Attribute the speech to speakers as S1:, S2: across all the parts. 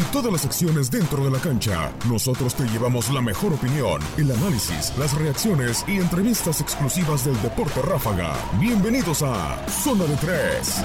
S1: Y todas las acciones dentro de la cancha. Nosotros te llevamos la mejor opinión, el análisis, las reacciones y entrevistas exclusivas del deporte ráfaga. Bienvenidos a Zona de Tres.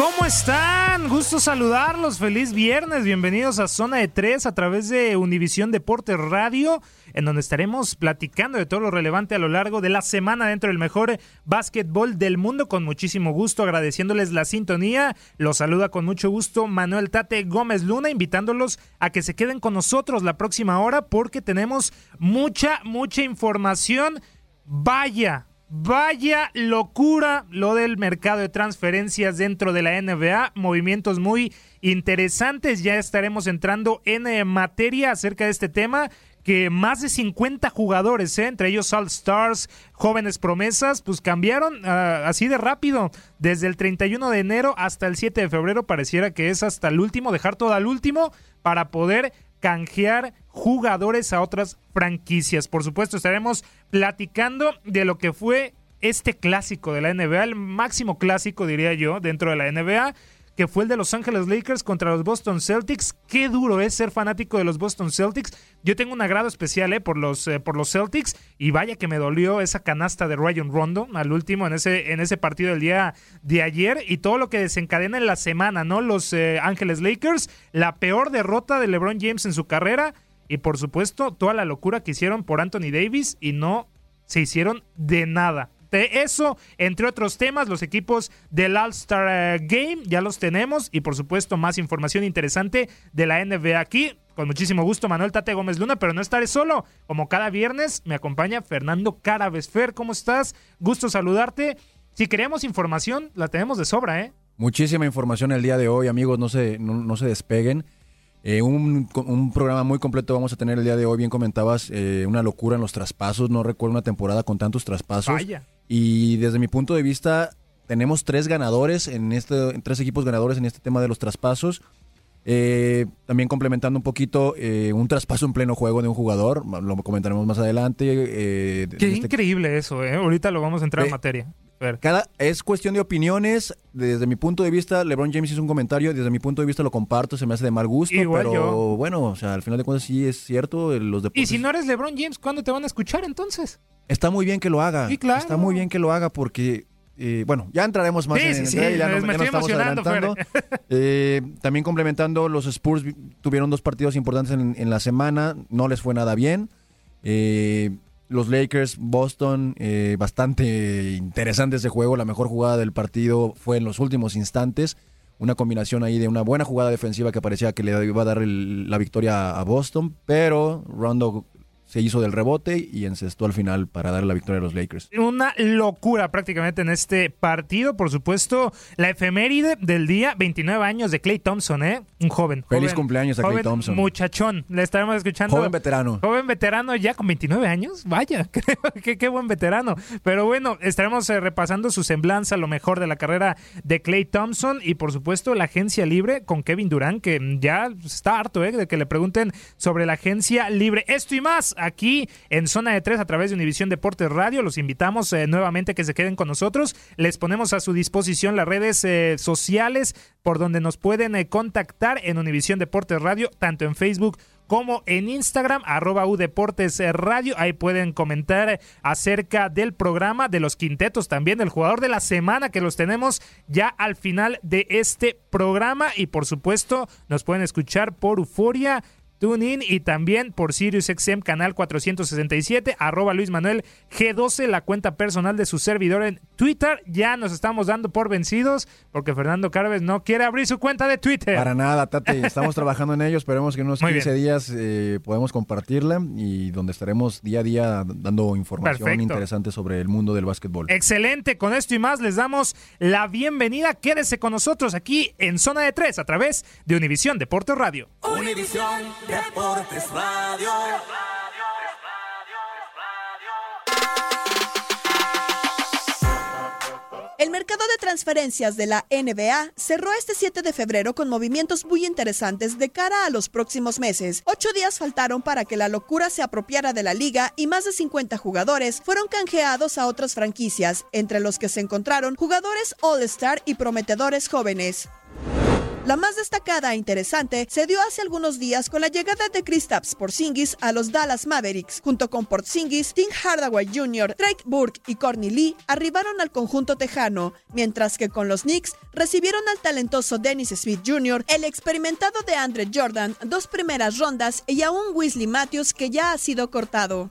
S2: ¿Cómo están? Gusto saludarlos. Feliz viernes. Bienvenidos a Zona de Tres a través de Univisión Deportes Radio, en donde estaremos platicando de todo lo relevante a lo largo de la semana dentro del mejor básquetbol del mundo. Con muchísimo gusto, agradeciéndoles la sintonía. Los saluda con mucho gusto Manuel Tate Gómez Luna, invitándolos a que se queden con nosotros la próxima hora porque tenemos mucha, mucha información. Vaya, Vaya locura lo del mercado de transferencias dentro de la NBA. Movimientos muy interesantes. Ya estaremos entrando en eh, materia acerca de este tema. Que más de 50 jugadores, eh, entre ellos All Stars, jóvenes promesas, pues cambiaron ah, así de rápido. Desde el 31 de enero hasta el 7 de febrero pareciera que es hasta el último, dejar todo al último para poder canjear jugadores a otras franquicias. Por supuesto, estaremos platicando de lo que fue este clásico de la NBA, el máximo clásico, diría yo, dentro de la NBA, que fue el de Los Ángeles Lakers contra los Boston Celtics. Qué duro es ser fanático de los Boston Celtics. Yo tengo un agrado especial eh, por, los, eh, por los Celtics y vaya que me dolió esa canasta de Ryan Rondo al último en ese, en ese partido del día de ayer y todo lo que desencadena en la semana, ¿no? Los eh, Lakers, la peor derrota de LeBron James en su carrera y por supuesto toda la locura que hicieron por Anthony Davis y no se hicieron de nada. De eso, entre otros temas, los equipos del All-Star eh, Game ya los tenemos y por supuesto más información interesante de la NBA aquí. Con muchísimo gusto, Manuel Tate Gómez Luna, pero no estaré solo. Como cada viernes, me acompaña Fernando Carabes. Fer, ¿cómo estás? Gusto saludarte. Si queremos información, la tenemos de sobra, ¿eh?
S3: Muchísima información el día de hoy, amigos, no se, no, no se despeguen. Eh, un, un, programa muy completo vamos a tener el día de hoy, bien comentabas, eh, una locura en los traspasos, no recuerdo una temporada con tantos traspasos.
S2: Vaya.
S3: Y desde mi punto de vista, tenemos tres ganadores en este, tres equipos ganadores en este tema de los traspasos. Eh, también complementando un poquito, eh, un traspaso en pleno juego de un jugador, lo comentaremos más adelante. Eh,
S2: Qué
S3: este-
S2: increíble eso, ¿eh? Ahorita lo vamos a entrar en
S3: Ve- Cada, es cuestión de opiniones. Desde mi punto de vista, LeBron James hizo un comentario. Desde mi punto de vista lo comparto, se me hace de mal gusto.
S2: Igual
S3: pero
S2: yo.
S3: bueno, o sea, al final de cuentas sí es cierto. eh, Los
S2: Y si no eres LeBron James, ¿cuándo te van a escuchar entonces?
S3: Está muy bien que lo haga.
S2: Sí, claro.
S3: Está muy bien que lo haga porque, eh, bueno, ya entraremos más
S2: Sí,
S3: en
S2: sí,
S3: el
S2: sí,
S3: ya, no- ya estamos adelantando. Eh, también complementando, los Spurs vi- tuvieron dos partidos importantes en, en la semana, no les fue nada bien. Eh, los Lakers, Boston, eh, bastante interesante ese juego. La mejor jugada del partido fue en los últimos instantes. Una combinación ahí de una buena jugada defensiva que parecía que le iba a dar el- la victoria a Boston, pero Rondo se hizo del rebote y encestó al final para dar la victoria a los Lakers.
S2: Una locura prácticamente en este partido. Por supuesto, la efeméride del día, 29 años de Clay Thompson, ¿eh? Un joven.
S3: Feliz
S2: joven-
S3: cumpleaños a
S2: joven
S3: Thompson.
S2: Muchachón. Le estaremos escuchando.
S3: Joven veterano.
S2: Joven veterano ya con 29 años. Vaya, creo que qué buen veterano. Pero bueno, estaremos eh, repasando su semblanza, lo mejor de la carrera de Clay Thompson y por supuesto la agencia libre con Kevin Durant, que ya está harto eh, de que le pregunten sobre la agencia libre. Esto y más aquí en Zona de Tres a través de Univisión Deportes Radio. Los invitamos eh, nuevamente que se queden con nosotros. Les ponemos a su disposición las redes eh, sociales por donde nos pueden eh, contactar en Univisión Deportes Radio, tanto en Facebook como en Instagram, arroba Deportes eh, Radio. Ahí pueden comentar acerca del programa, de los quintetos también, del jugador de la semana que los tenemos ya al final de este programa. Y por supuesto, nos pueden escuchar por Euforia. TuneIn y también por SiriusXM canal 467, arroba Luis Manuel G12, la cuenta personal de su servidor en Twitter. Ya nos estamos dando por vencidos porque Fernando Carves no quiere abrir su cuenta de Twitter.
S3: Para nada, Tate, estamos trabajando en ello, esperemos que en unos
S2: Muy
S3: 15
S2: bien.
S3: días eh, podamos compartirla y donde estaremos día a día dando información
S2: Perfecto.
S3: interesante sobre el mundo del básquetbol.
S2: Excelente, con esto y más les damos la bienvenida. Quédese con nosotros aquí en Zona de Tres a través de Univisión Deportes Radio.
S4: Univisión Deportes Radio.
S5: El mercado de transferencias de la NBA cerró este 7 de febrero con movimientos muy interesantes de cara a los próximos meses. Ocho días faltaron para que la locura se apropiara de la liga y más de 50 jugadores fueron canjeados a otras franquicias, entre los que se encontraron jugadores All-Star y prometedores jóvenes. La más destacada e interesante se dio hace algunos días con la llegada de Kristaps Porzingis a los Dallas Mavericks. Junto con Porzingis, Tim Hardaway Jr., Drake Burke y Courtney Lee arribaron al conjunto tejano, mientras que con los Knicks recibieron al talentoso Dennis Smith Jr., el experimentado de Andre Jordan, dos primeras rondas y a un Weasley Matthews que ya ha sido cortado.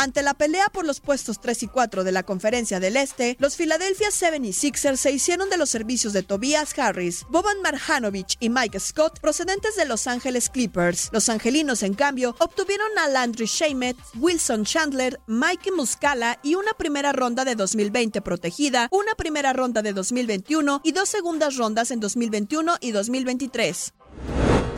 S5: Ante la pelea por los puestos 3 y 4 de la Conferencia del Este, los Philadelphia 76ers se hicieron de los servicios de Tobias Harris, Boban Marjanovic y Mike Scott procedentes de Los Ángeles Clippers. Los angelinos, en cambio, obtuvieron a Landry Shamet, Wilson Chandler, Mikey Muscala y una primera ronda de 2020 protegida, una primera ronda de 2021 y dos segundas rondas en 2021 y 2023.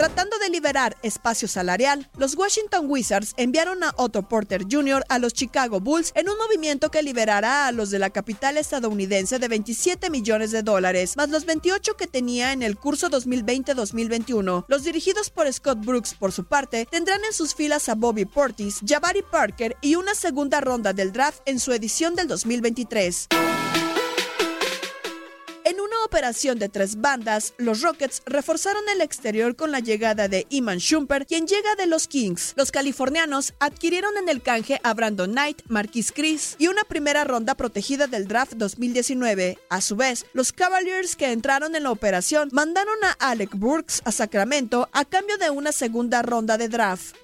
S5: Tratando de liberar espacio salarial, los Washington Wizards enviaron a Otto Porter Jr. a los Chicago Bulls en un movimiento que liberará a los de la capital estadounidense de 27 millones de dólares, más los 28 que tenía en el curso 2020-2021. Los dirigidos por Scott Brooks, por su parte, tendrán en sus filas a Bobby Portis, Jabari Parker y una segunda ronda del draft en su edición del 2023. En una operación de tres bandas, los Rockets reforzaron el exterior con la llegada de Iman Shumper, quien llega de los Kings. Los californianos adquirieron en el canje a Brandon Knight, Marquis Chris y una primera ronda protegida del draft 2019. A su vez, los Cavaliers que entraron en la operación mandaron a Alec Burks a Sacramento a cambio de una segunda ronda de draft.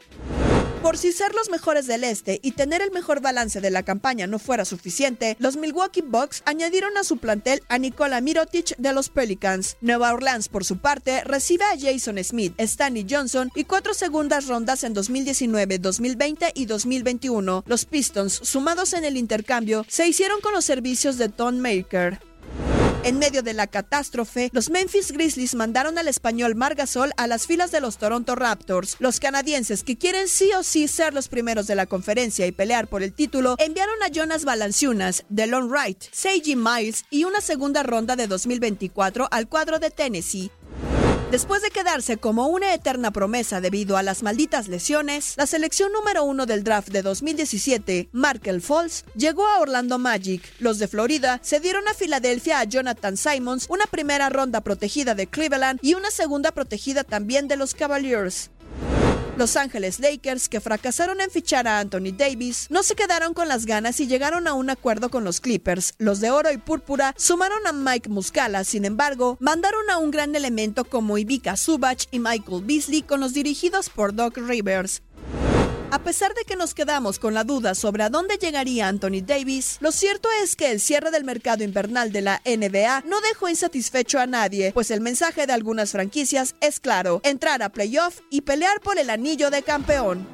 S5: Por si ser los mejores del este y tener el mejor balance de la campaña no fuera suficiente, los Milwaukee Bucks añadieron a su plantel a Nikola Mirotic de los Pelicans. Nueva Orleans, por su parte, recibe a Jason Smith, Stanley Johnson y cuatro segundas rondas en 2019, 2020 y 2021. Los Pistons, sumados en el intercambio, se hicieron con los servicios de Tom Maker. En medio de la catástrofe, los Memphis Grizzlies mandaron al español Margasol a las filas de los Toronto Raptors. Los canadienses, que quieren sí o sí ser los primeros de la conferencia y pelear por el título, enviaron a Jonas Valanciunas, Delon Wright, Seiji Miles y una segunda ronda de 2024 al cuadro de Tennessee. Después de quedarse como una eterna promesa debido a las malditas lesiones, la selección número uno del draft de 2017, Markel Falls, llegó a Orlando Magic. Los de Florida se dieron a Filadelfia a Jonathan Simons, una primera ronda protegida de Cleveland y una segunda protegida también de los Cavaliers. Los Ángeles Lakers, que fracasaron en fichar a Anthony Davis, no se quedaron con las ganas y llegaron a un acuerdo con los Clippers. Los de oro y púrpura sumaron a Mike Muscala, sin embargo, mandaron a un gran elemento como Ivica Subach y Michael Beasley con los dirigidos por Doc Rivers. A pesar de que nos quedamos con la duda sobre a dónde llegaría Anthony Davis, lo cierto es que el cierre del mercado invernal de la NBA no dejó insatisfecho a nadie, pues el mensaje de algunas franquicias es claro, entrar a playoff y pelear por el anillo de campeón.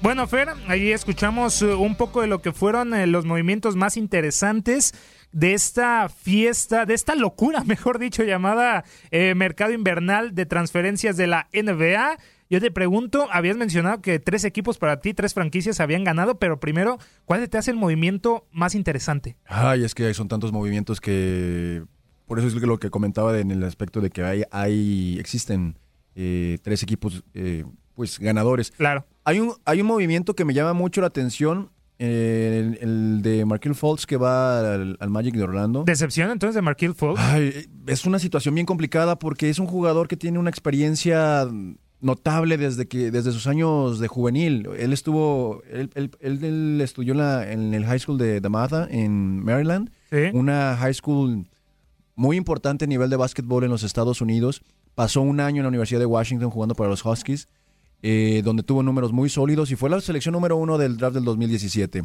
S2: Bueno, Fer, ahí escuchamos uh, un poco de lo que fueron eh, los movimientos más interesantes de esta fiesta, de esta locura, mejor dicho, llamada eh, mercado invernal de transferencias de la NBA. Yo te pregunto, habías mencionado que tres equipos para ti, tres franquicias habían ganado, pero primero, ¿cuál te hace el movimiento más interesante?
S3: Ay, es que son tantos movimientos que... Por eso es lo que comentaba en el aspecto de que hay, hay existen eh, tres equipos eh, pues ganadores.
S2: Claro.
S3: Hay un, hay un movimiento que me llama mucho la atención el, el, de Markel Fultz que va al, al, Magic de Orlando.
S2: ¿Decepción entonces de Markel Fultz?
S3: Ay, es una situación bien complicada porque es un jugador que tiene una experiencia notable desde que desde sus años de juvenil. Él estuvo, él, él, él estudió la, en, el High School de Damatha en Maryland,
S2: ¿Sí?
S3: una high school muy importante a nivel de básquetbol en los Estados Unidos. Pasó un año en la Universidad de Washington jugando para los Huskies eh, donde tuvo números muy sólidos y fue la selección número uno del draft del 2017.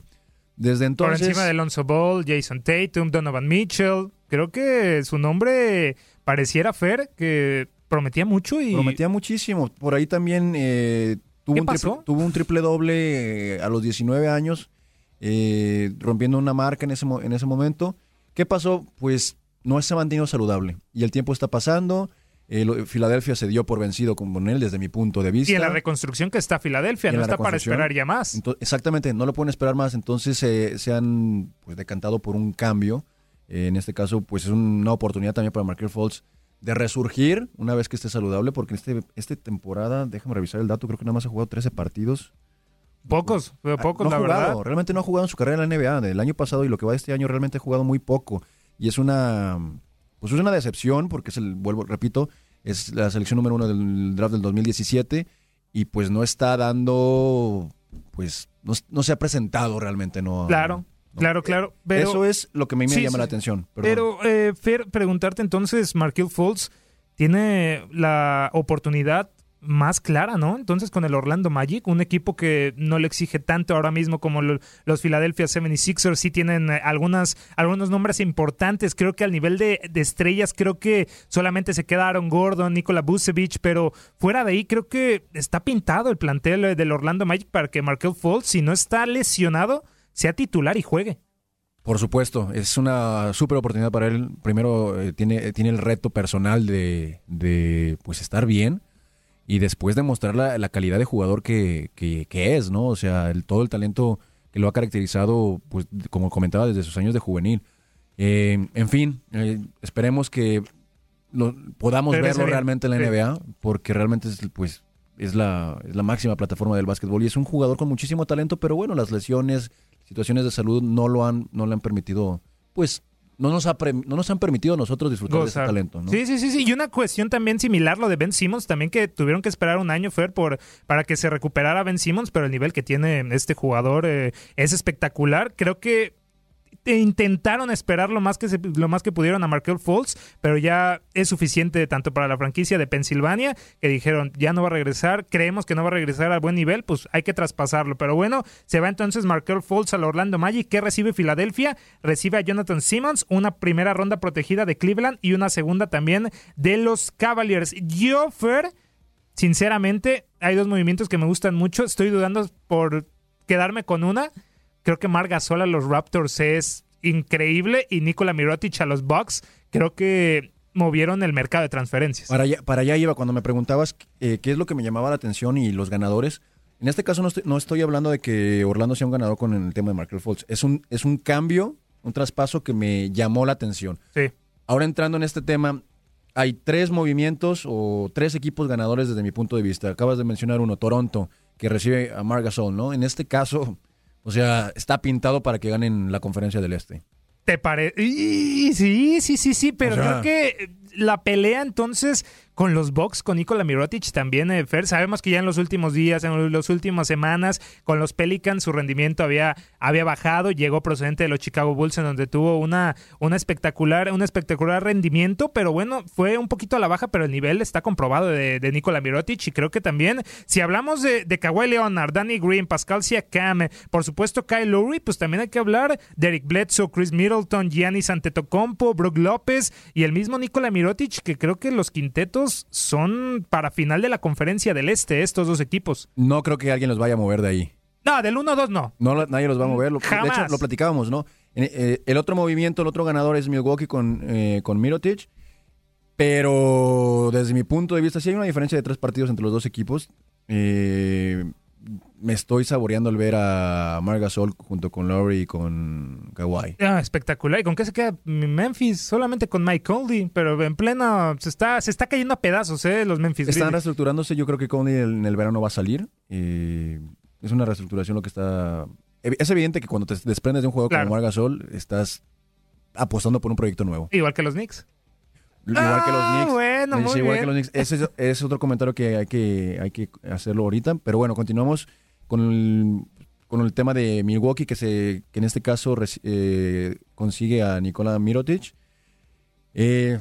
S3: Desde entonces.
S2: Por encima de Alonso Ball, Jason Tatum, Donovan Mitchell. Creo que su nombre pareciera Fer, que prometía mucho y.
S3: Prometía muchísimo. Por ahí también eh, tuvo, un triple, tuvo, un triple, doble eh, a los 19 años, eh, rompiendo una marca en ese, en ese momento. ¿Qué pasó? Pues no se ha mantenido saludable y el tiempo está pasando. Eh, Filadelfia se dio por vencido con él desde mi punto de vista.
S2: Y en la reconstrucción que está Filadelfia, no está para esperar ya más.
S3: Entonces, exactamente, no lo pueden esperar más. Entonces eh, se han pues, decantado por un cambio. Eh, en este caso, pues es una oportunidad también para Markel Fultz de resurgir una vez que esté saludable, porque en este, esta temporada, déjame revisar el dato, creo que nada más ha jugado 13 partidos.
S2: Pocos, pocos,
S3: no
S2: la
S3: jugado,
S2: verdad.
S3: Realmente no ha jugado en su carrera en la NBA. Del año pasado y lo que va de este año, realmente ha jugado muy poco. Y es una pues es una decepción porque es el, vuelvo, repito, es la selección número uno del draft del 2017 y pues no está dando, pues no, no se ha presentado realmente, ¿no?
S2: Claro,
S3: no.
S2: claro, claro. Pero,
S3: Eso es lo que a mí me
S2: sí,
S3: llama
S2: sí.
S3: la atención. Perdón.
S2: Pero, eh, Fer, preguntarte entonces, Markel Fultz tiene la oportunidad más clara, ¿no? Entonces con el Orlando Magic, un equipo que no le exige tanto ahora mismo como lo, los Philadelphia 76ers, sí tienen eh, algunas, algunos nombres importantes, creo que al nivel de, de, estrellas, creo que solamente se queda Aaron Gordon, Nikola Vucevic, pero fuera de ahí creo que está pintado el plantel eh, del Orlando Magic para que Markel Fultz, si no está lesionado, sea titular y juegue.
S3: Por supuesto, es una súper oportunidad para él. Primero eh, tiene, tiene el reto personal de, de pues estar bien y después demostrar la, la calidad de jugador que, que, que, es, ¿no? O sea, el, todo el talento que lo ha caracterizado, pues como comentaba, desde sus años de juvenil. Eh, en fin, eh, esperemos que lo, podamos
S2: Pero
S3: verlo realmente en la. NBA, porque realmente es, pues, es, la, es la máxima plataforma del básquetbol y es un jugador con muchísimo talento, pero bueno, las lesiones, situaciones de salud no lo han, no le han permitido, pues, no nos, ha pre- no nos han permitido a nosotros disfrutar de ese
S2: Gozar.
S3: talento, ¿no?
S2: Sí, sí, sí, sí. Y una cuestión también similar, lo de Ben Simmons, también que tuvieron que esperar un año, Fer, por, para que se recuperara Ben Simmons, pero el nivel que tiene este jugador eh, es espectacular. Creo que intentaron esperar lo más que se- lo más que pudieron a Markel Fultz, pero ya es suficiente tanto para la franquicia de Pensilvania que dijeron ya no va a regresar, creemos que no va a regresar al buen nivel, pues hay que traspasarlo. Pero bueno, se va entonces Markel Fultz al Orlando Magic. ¿Qué recibe Filadelfia? Recibe a Jonathan Simmons, una primera ronda protegida de Cleveland y una segunda también de los Cavaliers. Yo, Fer, sinceramente, hay dos movimientos que me gustan mucho. Estoy dudando por quedarme con una. Creo que Mar Gasol a los Raptors es increíble y Nikola Mirotic a los Bucks creo que movieron el mercado de transferencias.
S3: Para allá, para allá iba cuando me preguntabas eh, qué es lo que me llamaba la atención y los ganadores. En este caso no estoy, no estoy hablando de que Orlando sea un ganador con el tema de Markel Fultz. Es un, es un cambio un traspaso que me llamó la atención.
S2: Sí.
S3: Ahora entrando en este tema, hay tres movimientos o tres equipos ganadores desde mi punto de vista. Acabas de mencionar uno, Toronto, que recibe a Marc Gasol, ¿no? En este caso, o sea, está pintado para que ganen la conferencia del Este.
S2: ¿Te parece? Sí, sí, sí, sí, pero
S3: O sea-
S2: creo que la pelea entonces con los Bucks, con Nikola Mirotic también, eh, Fer, sabemos que ya en los últimos días, en las últimas semanas, con los Pelicans su rendimiento había, había bajado, llegó procedente de los Chicago Bulls en donde tuvo una, una espectacular, un espectacular rendimiento, pero bueno, fue un poquito a la baja, pero el nivel está comprobado de, de Nikola Mirotic y creo que también, si hablamos de, de Kawhi Leonard, Danny Green, Pascal Siakam, eh, por supuesto Kyle Lowry, pues también hay que hablar de Eric Bledsoe, Chris Middleton, Giannis Antetokounmpo, Brook López y el mismo Nikola Mirotic, que creo que los quintetos son para final de la conferencia del Este, estos dos equipos.
S3: No creo que alguien los vaya a mover de ahí.
S2: No, del 1-2 no.
S3: No, nadie los va a mover. Lo- de
S2: Jamás.
S3: hecho, lo platicábamos, ¿no? Eh, eh, el otro movimiento, el otro ganador es Milwaukee con, eh, con Mirotic. Pero desde mi punto de vista, sí hay una diferencia de tres partidos entre los dos equipos. Eh, me estoy saboreando al ver a Marc Gasol junto con Lowry y con Kawhi.
S2: Ah, espectacular. ¿Y con qué se queda Memphis? Solamente con Mike Conley, pero en pleno se está, se está cayendo a pedazos, ¿eh? Los Memphis
S3: Están
S2: Grizzlies.
S3: reestructurándose. Yo creo que Conley en el verano va a salir. Eh, es una reestructuración lo que está. Es evidente que cuando te desprendes de un juego
S2: Claro.
S3: como Marc Gasol, estás apostando por un proyecto nuevo.
S2: Igual que los Knicks.
S3: Igual que los
S2: Ah,
S3: Knicks.
S2: bueno, muy
S3: igual
S2: bien.
S3: que los Knicks. Ese es, es otro comentario que hay que, hay que hacerlo ahorita. Pero bueno, continuamos con el, con el tema de Milwaukee, que, se, que en este caso eh, consigue a Nikola Mirotic. Eh,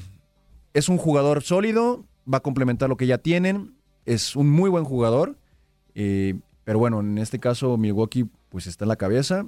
S3: es un jugador sólido, va a complementar lo que ya tienen. Es un muy buen jugador. eh, pero bueno, en este caso Milwaukee pues está en la cabeza.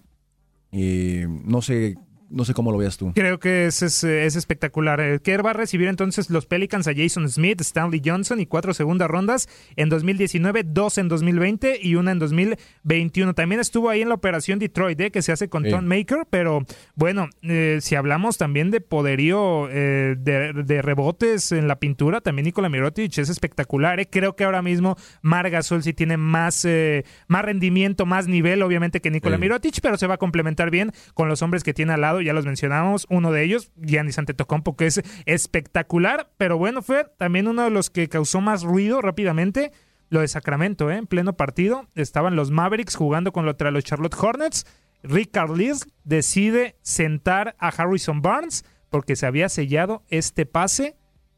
S3: No sé no sé cómo lo veas tú.
S2: Creo que es, es, es espectacular. Eh, Que va a recibir entonces los Pelicans a Jason Smith, Stanley Johnson y cuatro segundas rondas en 2019, dos en 2020 y una en 2021. También estuvo ahí en la operación Detroit, eh, que se hace con
S3: Sí.
S2: Tom Maker, pero bueno, eh, si hablamos también de poderío eh, de, de rebotes en la pintura, también Nikola Mirotic es espectacular. eh. Creo que ahora mismo Mar Gasol sí tiene más, eh, más rendimiento, más nivel, obviamente, que Nikola
S3: Sí.
S2: Mirotic, pero se va a complementar bien con los hombres que tiene al lado, ya los mencionamos, uno de ellos, Giannis Antetokounmpo, que es espectacular, pero bueno, fue también uno de los que causó más ruido rápidamente, lo de Sacramento, ¿eh? en pleno partido, estaban los Mavericks jugando contra los Charlotte Hornets, Rick Carlisle decide sentar a Harrison Barnes porque se había sellado este pase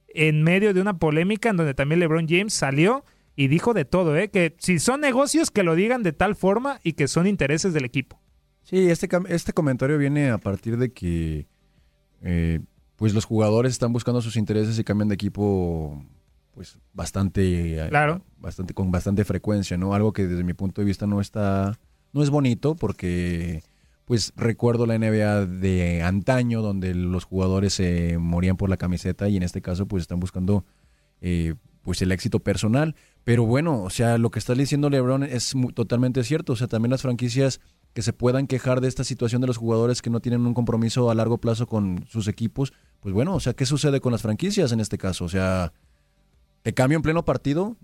S2: en medio de una polémica en donde también LeBron James salió y dijo de todo, ¿eh? que si son negocios que lo digan de tal forma y que son intereses del equipo.
S3: Sí, este, este comentario viene a partir de que eh, pues los jugadores están buscando sus intereses y cambian de equipo pues bastante, eh,
S2: Claro.
S3: bastante con bastante frecuencia, ¿no? Algo que desde mi punto de vista no está no es bonito porque pues recuerdo la NBA de antaño donde los jugadores se morían por la camiseta y en este caso pues están buscando eh, pues el éxito personal. Pero bueno, o sea, lo que está diciendo LeBron es totalmente cierto. O sea, también las franquicias que se puedan quejar de esta situación de los jugadores que no tienen un compromiso a largo plazo con sus equipos, pues bueno, o sea, ¿qué sucede con las franquicias en este caso? O sea, te cambio en pleno partido.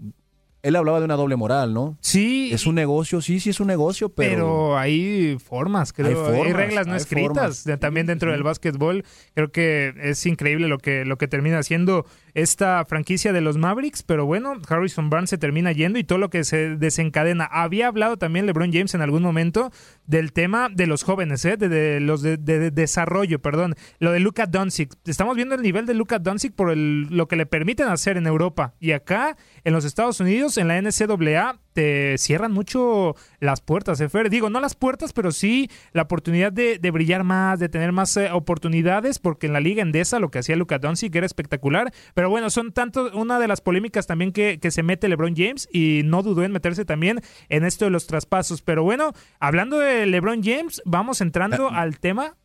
S3: Él hablaba de una doble moral, ¿no?
S2: Sí.
S3: Es un negocio, sí, sí es un negocio, pero...
S2: Pero hay formas, creo.
S3: Hay
S2: reglas no
S3: hay
S2: escritas
S3: formas.
S2: también dentro
S3: Sí.
S2: del básquetbol. Creo que es increíble lo que, lo que termina haciendo esta franquicia de los Mavericks. Pero bueno, Harrison Barnes se termina yendo y todo lo que se desencadena. Había hablado también LeBron James en algún momento del tema de los jóvenes, ¿eh? de, de los de, de- de desarrollo, perdón. Lo de Luka Doncic. Estamos viendo el nivel de Luka Doncic por el- lo que le permiten hacer en Europa. Y acá, en los Estados Unidos, en la NCAA, te cierran mucho las puertas, ¿eh, Fer? Digo, no las puertas, pero sí la oportunidad de, de brillar más, de tener más eh, oportunidades, porque en la Liga Endesa lo que hacía Luka Doncic era espectacular. Pero bueno, son tanto una de las polémicas también que, que se mete LeBron James y no dudó en meterse también en esto de los traspasos. Pero bueno, hablando de LeBron James, vamos entrando al tema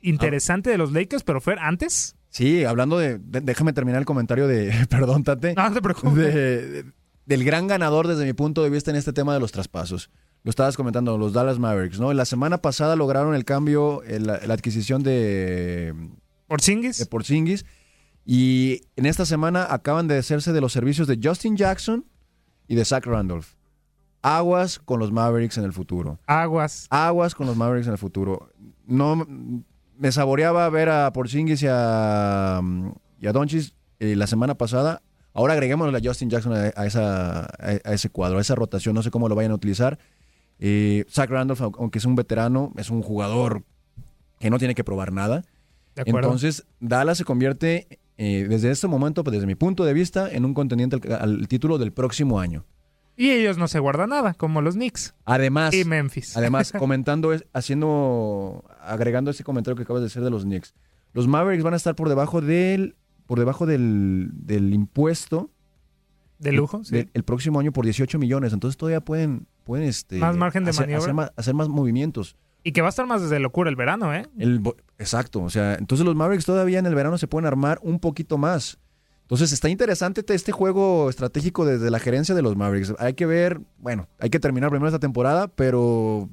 S2: interesante de los Lakers, pero Fer, antes.
S3: Sí, hablando de, de- Déjame terminar el comentario de... Perdón, Tate.
S2: No, no te preocupes.
S3: de- de- del gran ganador desde mi punto de vista en este tema de los traspasos. Lo estabas comentando, los Dallas Mavericks, ¿no? La semana pasada lograron el cambio, el- la adquisición de...
S2: Porzingis.
S3: De Porzingis. Y en esta semana acaban de hacerse de los servicios de Justin Jackson y de Zach Randolph. Aguas con los Mavericks en el futuro.
S2: Aguas.
S3: Aguas con los Mavericks en el futuro. No, me saboreaba ver a Porzingis y a, mm, y a Doncic eh, la semana pasada. Ahora agreguemos a Justin Jackson a, a esa, a, a ese cuadro, a esa rotación. No sé cómo lo vayan a utilizar. Eh, Zach Randolph, au- aunque es un veterano, es un jugador que no tiene que probar nada.
S2: De.
S3: Entonces, Dallas se convierte eh, desde este momento, pues, desde mi punto de vista, en un contendiente al, al título del próximo año.
S2: Y ellos no se guardan nada, como los Knicks.
S3: Además,
S2: Y Memphis.
S3: además comentando, es- haciendo, agregando ese comentario que acabas de hacer de los Knicks. Los Mavericks van a estar por debajo del, por debajo del, del impuesto
S2: De lujo, sí.
S3: el próximo año por 18 millones. Entonces todavía pueden, pueden este,
S2: Más margen de
S3: hacer,
S2: maniobra.
S3: hacer más, hacer más movimientos.
S2: Y que va a estar más desde locura el verano, ¿eh?
S3: El exacto, o sea, entonces los Mavericks todavía en el verano se pueden armar un poquito más. Entonces está interesante te- este juego estratégico desde la gerencia de los Mavericks. Hay que ver, bueno, hay que terminar primero esta temporada, pero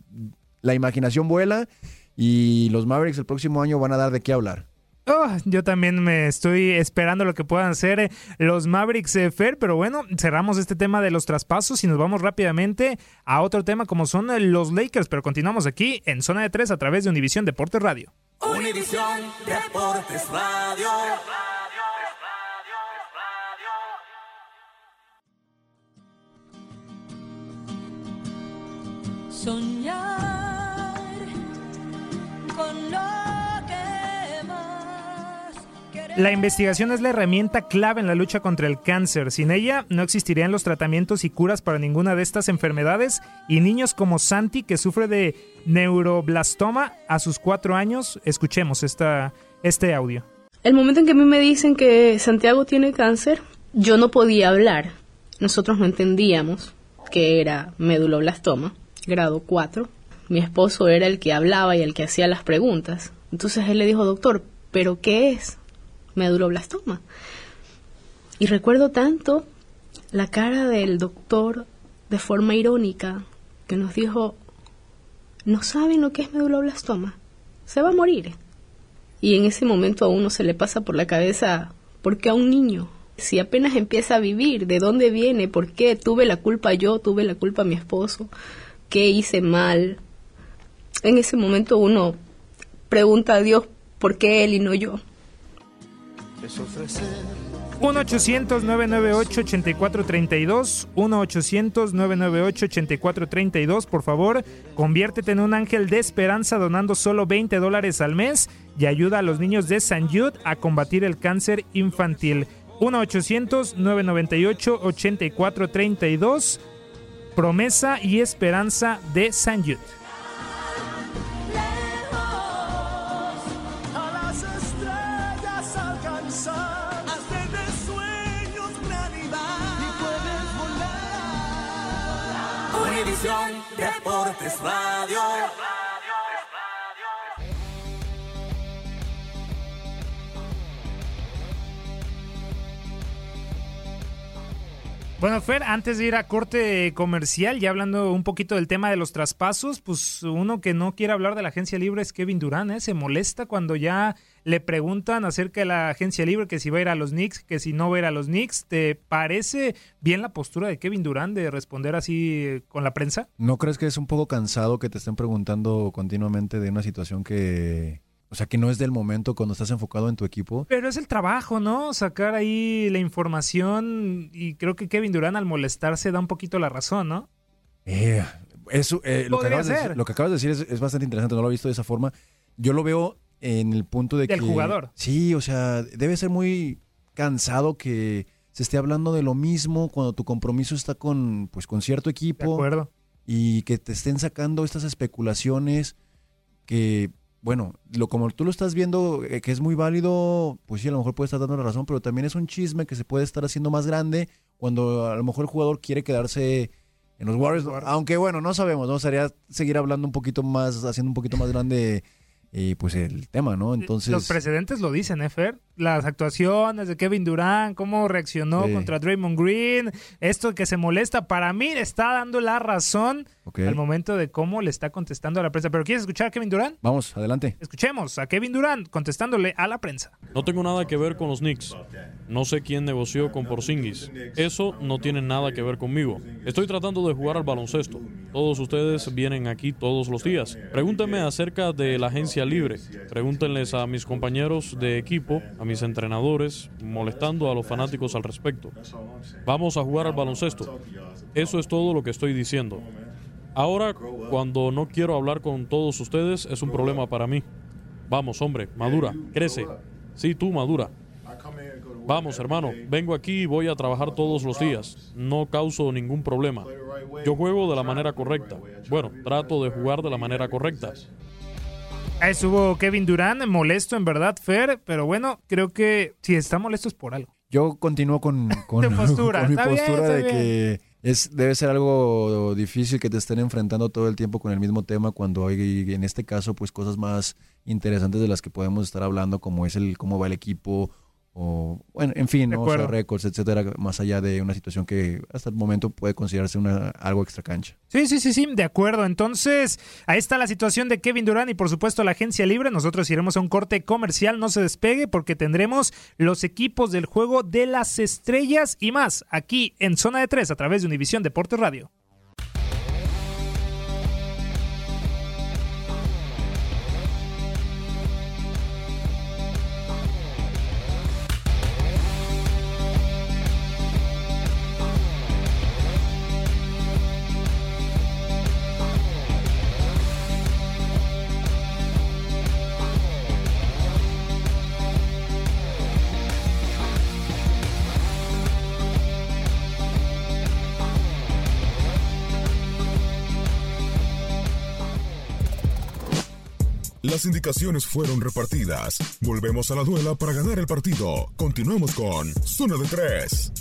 S3: la imaginación vuela y los Mavericks el próximo año van a dar de qué hablar.
S2: Oh, yo también me estoy esperando lo que puedan hacer eh, los Mavericks eh, Fer, pero bueno, cerramos este tema de los traspasos y nos vamos rápidamente a otro tema como son eh, los Lakers, pero continuamos aquí en Zona de Tres a través de Univisión Deportes Radio.
S6: Univisión Deportes Radio.
S7: Soñar
S2: La investigación es la herramienta clave en la lucha contra el cáncer. Sin ella no existirían los tratamientos y curas para ninguna de estas enfermedades y niños como Santi que sufre de neuroblastoma a sus cuatro años. Escuchemos este audio.
S8: El momento en que a mí me dicen que Santiago tiene cáncer, yo no podía hablar. Nosotros no entendíamos que era meduloblastoma, grado 4. Mi esposo era el que hablaba y el que hacía las preguntas. Entonces él le dijo, doctor, ¿pero qué es meduloblastoma? Y recuerdo tanto la cara del doctor de forma irónica que nos dijo, ¿no saben lo que es meduloblastoma? Se va a morir. Y en ese momento a uno se le pasa por la cabeza, ¿por qué a un niño? Si apenas empieza a vivir, ¿de dónde viene? ¿Por qué? ¿Tuve la culpa yo? ¿Tuve la culpa mi esposo? ¿Qué hice mal? En ese momento uno pregunta a Dios, ¿por qué él y no yo?
S2: 1-800-998-8432. 1-800-998-8432. Por favor, conviértete en un ángel de esperanza donando solo 20 dólares al mes y ayuda a los niños de San Jude a combatir el cáncer infantil. 1-800-998-8432. Promesa y esperanza de San Jude.
S6: Univisión Deportes Radio.
S2: Bueno, Fer, antes de ir a corte comercial, ya hablando un poquito del tema de los traspasos, pues uno que no quiere hablar de la agencia libre es Kevin Durán, ¿eh? Se molesta cuando ya le preguntan acerca de la agencia libre, que si va a ir a los Knicks, que si no va a ir a los Knicks. ¿Te parece bien la postura de Kevin Durán de responder así eh, con la prensa?
S3: ¿No crees que es un poco cansado que te estén preguntando continuamente de una situación que, o sea, que no es del momento cuando estás enfocado en tu equipo?
S2: Pero es el trabajo, ¿no? Sacar ahí la información y creo que Kevin Durán al molestarse da un poquito la razón, ¿no?
S3: Eh, eso, eh, lo, que
S2: Podría
S3: acabas de
S2: ser.
S3: decir, lo que acabas de decir es, es bastante interesante, no lo he visto de esa forma. Yo lo veo en el punto de
S2: Del
S3: que...
S2: jugador.
S3: Sí, o sea, debe ser muy cansado que se esté hablando de lo mismo cuando tu compromiso está con, pues, con cierto equipo.
S2: De acuerdo.
S3: Y que te estén sacando estas especulaciones que, bueno, lo como tú lo estás viendo, eh, que es muy válido, pues sí, a lo mejor puede estar dando la razón, pero también es un chisme que se puede estar haciendo más grande cuando a lo mejor el jugador quiere quedarse en los Warriors. Aunque bueno, no sabemos, ¿no? Sería seguir hablando un poquito más, haciendo un poquito más grande eh, pues el tema, ¿no? Entonces...
S2: Los precedentes lo dicen, ¿eh, Fer? Las actuaciones de Kevin Durant, cómo reaccionó
S3: Sí.
S2: contra Draymond Green, esto que se molesta, para mí está dando la razón al momento de cómo le está contestando a la prensa. ¿Pero quieres escuchar a Kevin Durant?
S3: Vamos, adelante.
S2: Escuchemos a Kevin Durant contestándole a la prensa.
S9: No tengo nada que ver con los Knicks. No sé quién negoció con Porzingis. Eso no tiene nada que ver conmigo. Estoy tratando de jugar al baloncesto. Todos ustedes vienen aquí todos los días. Pregúntenme acerca de la agencia libre. Pregúntenles a mis compañeros de equipo, a mis entrenadores, molestando a los fanáticos al respecto. Vamos a jugar al baloncesto. Eso es todo lo que estoy diciendo. Ahora, cuando no quiero hablar con todos ustedes, es un problema para mí. Vamos, hombre, madura, crece. Sí, tú, madura. Vamos, hermano, vengo aquí y voy a trabajar todos los días. No causo ningún problema. Yo juego de la manera correcta. Bueno, trato de jugar de la manera correcta.
S2: Ahí estuvo Kevin Durant, molesto en verdad, Fer, pero bueno, creo que si está molesto es por algo.
S3: Yo continúo con, con,
S2: De postura,
S3: con mi
S2: está
S3: postura de
S2: bien.
S3: que es, debe ser algo difícil que te estén enfrentando todo el tiempo con el mismo tema cuando hay, en este caso, pues cosas más interesantes de las que podemos estar hablando, como es el cómo va el equipo, o bueno, en fin. O sea, récords, etcétera, más allá de una situación que hasta el momento puede considerarse una, algo extra cancha.
S2: Sí, sí, sí, sí, de acuerdo. Entonces, ahí está la situación de Kevin Durant y por supuesto la agencia libre. Nosotros iremos a un corte comercial, no se despegue porque tendremos los equipos del juego de las estrellas y más aquí en Zona de Tres a través de Univisión Deportes Radio.
S1: Las indicaciones fueron repartidas. Volvemos a la duela para ganar el partido. Continuamos con Zona de Tres.